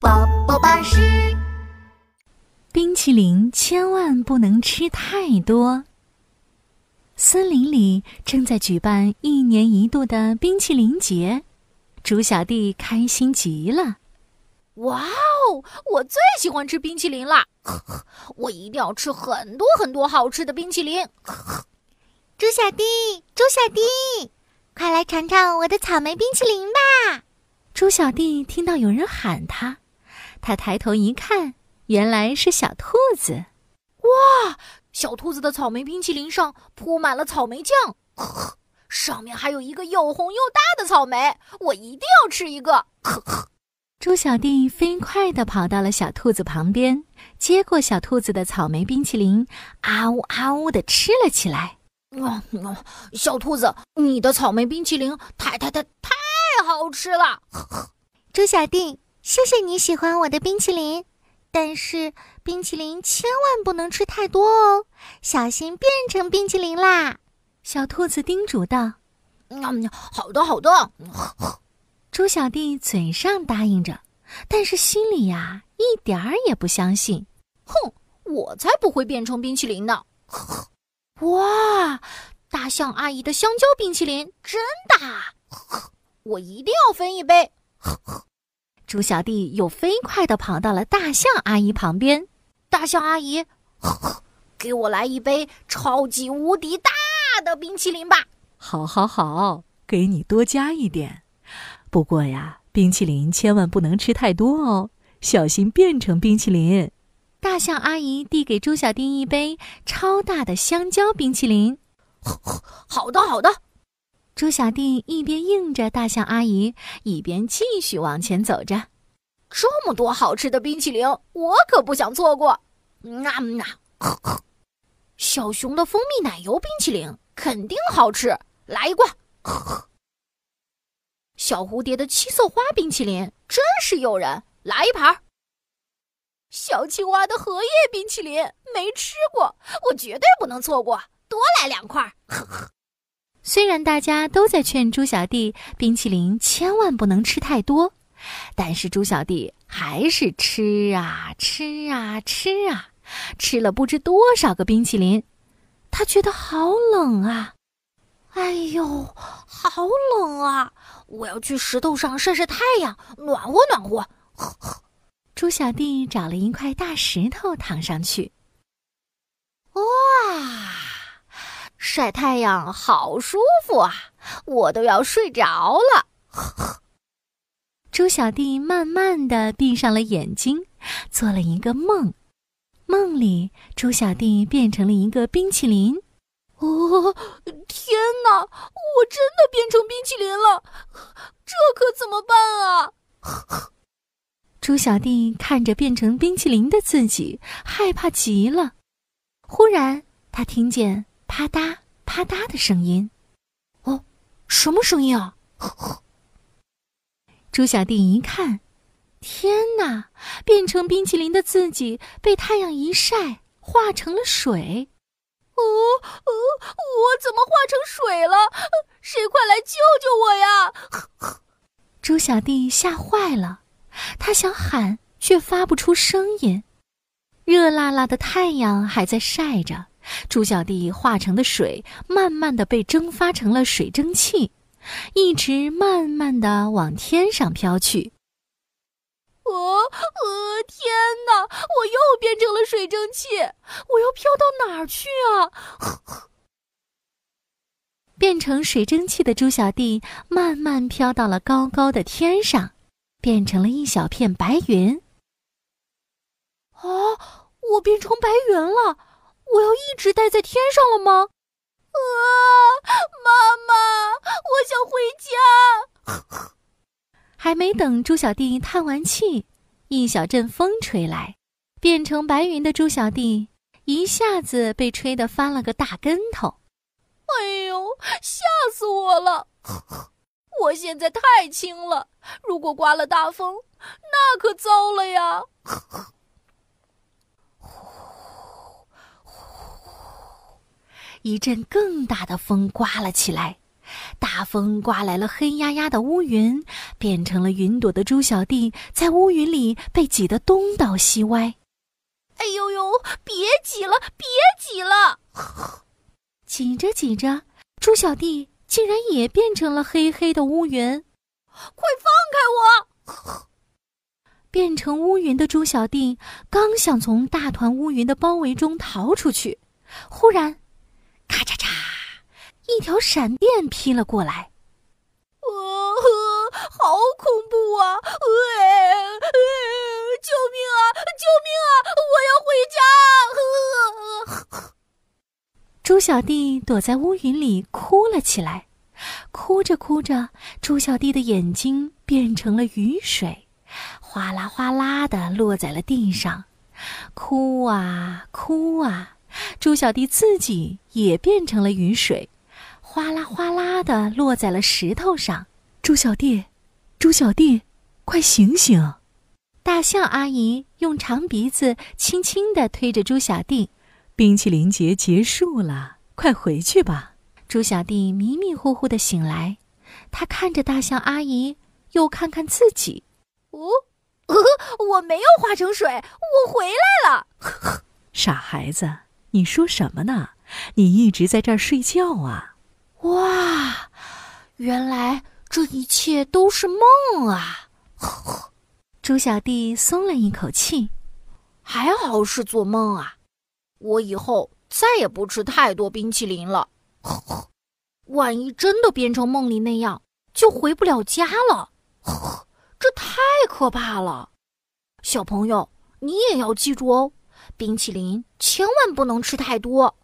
宝宝巴士。冰淇淋千万不能吃太多。森林里正在举办一年一度的冰淇淋节，猪小弟开心极了。哇哦！我最喜欢吃冰淇淋了，我一定要吃很多很多好吃的冰淇淋。猪小弟，猪小弟，快来尝尝我的草莓冰淇淋吧！猪小弟听到有人喊他，他抬头一看，原来是小兔子。哇！小兔子的草莓冰淇淋上铺满了草莓酱，上面还有一个又红又大的草莓，我一定要吃一个。呵呵猪小弟飞快地跑到了小兔子旁边，接过小兔子的草莓冰淇淋，啊呜啊呜地吃了起来。嗯，小兔子，你的草莓冰淇淋太太太太好吃了！猪小弟，谢谢你喜欢我的冰淇淋，但是冰淇淋千万不能吃太多哦，小心变成冰淇淋啦！小兔子叮嘱道。嗯，好的好的。猪小弟嘴上答应着，但是心里呀一点儿也不相信。哼，我才不会变成冰淇淋呢！哇，大象阿姨的香蕉冰淇淋真大，我一定要分一杯。猪小弟又飞快地跑到了大象阿姨旁边。大象阿姨，给我来一杯超级无敌大的冰淇淋吧！好，好，好，给你多加一点。不过呀，冰淇淋千万不能吃太多哦，小心变成冰淇淋。大象阿姨递给猪小弟一杯超大的香蕉冰淇淋。好的，好的。猪小弟一边应着大象阿姨，一边继续往前走着。这么多好吃的冰淇淋，我可不想错过。啊啊！小熊的蜂蜜奶油冰淇淋肯定好吃，来一罐。小蝴蝶的七色花冰淇淋真是诱人，来一盘。小青蛙的荷叶冰淇淋没吃过，我绝对不能错过，多来两块。呵呵虽然大家都在劝猪小弟冰淇淋千万不能吃太多，但是猪小弟还是吃啊吃啊吃啊，吃了不知多少个冰淇淋。他觉得好冷啊！哎呦，好冷啊！我要去石头上晒晒太阳，暖和暖和。猪小弟找了一块大石头躺上去。哇，晒太阳好舒服啊！我都要睡着了。猪小弟慢慢的闭上了眼睛，做了一个梦。梦里，猪小弟变成了一个冰淇淋。哦，天哪！我真的变成冰淇淋了，这可怎么办啊？猪小弟看着变成冰淇淋的自己，害怕极了。忽然，他听见啪嗒啪嗒的声音。哦，什么声音啊？猪小弟一看，天哪！变成冰淇淋的自己被太阳一晒，化成了水。哦哦，我怎么化成水了？谁快来救救我呀！猪小弟吓坏了，他想喊却发不出声音。热辣辣的太阳还在晒着，猪小弟化成的水慢慢的被蒸发成了水蒸气，一直慢慢的往天上飘去。哦呃，天哪！我又变成了水蒸气，我要飘到哪儿去啊？变成水蒸气的猪小弟慢慢飘到了高高的天上，变成了一小片白云。啊！我变成白云了，我要一直待在天上了吗？啊！妈妈，我想回家。还没等猪小弟叹完气，一小阵风吹来，变成白云的猪小弟一下子被吹得翻了个大跟头。哎呦，吓死我了！我现在太轻了，如果刮了大风，那可糟了呀！一阵更大的风刮了起来，大风刮来了黑压压的乌云，变成了云朵的猪小弟在乌云里被挤得东倒西歪。哎呦呦！别挤了，别挤了！挤着挤着，猪小弟竟然也变成了黑黑的乌云。快放开我！变成乌云的猪小弟刚想从大团乌云的包围中逃出去，忽然，一条闪电劈了过来。呃，好恐怖啊！呃，救命啊！救命啊！我要回家！猪小弟躲在乌云里哭了起来，哭着哭着，猪小弟的眼睛变成了雨水，哗啦哗啦的落在了地上。哭啊哭啊，猪小弟自己也变成了雨水。哗啦哗啦的落在了石头上，猪小弟，猪小弟，快醒醒！大象阿姨用长鼻子轻轻地推着猪小弟，冰淇淋节结束了，快回去吧。猪小弟迷迷糊糊的醒来，他看着大象阿姨，又看看自己，哦，呃我没有化成水，我回来了。傻孩子，你说什么呢？你一直在这儿睡觉啊？哇，原来这一切都是梦啊！猪小弟松了一口气，还好是做梦啊！我以后再也不吃太多冰淇淋了。万一真的变成梦里那样，就回不了家了。这太可怕了！小朋友，你也要记住哦，冰淇淋千万不能吃太多。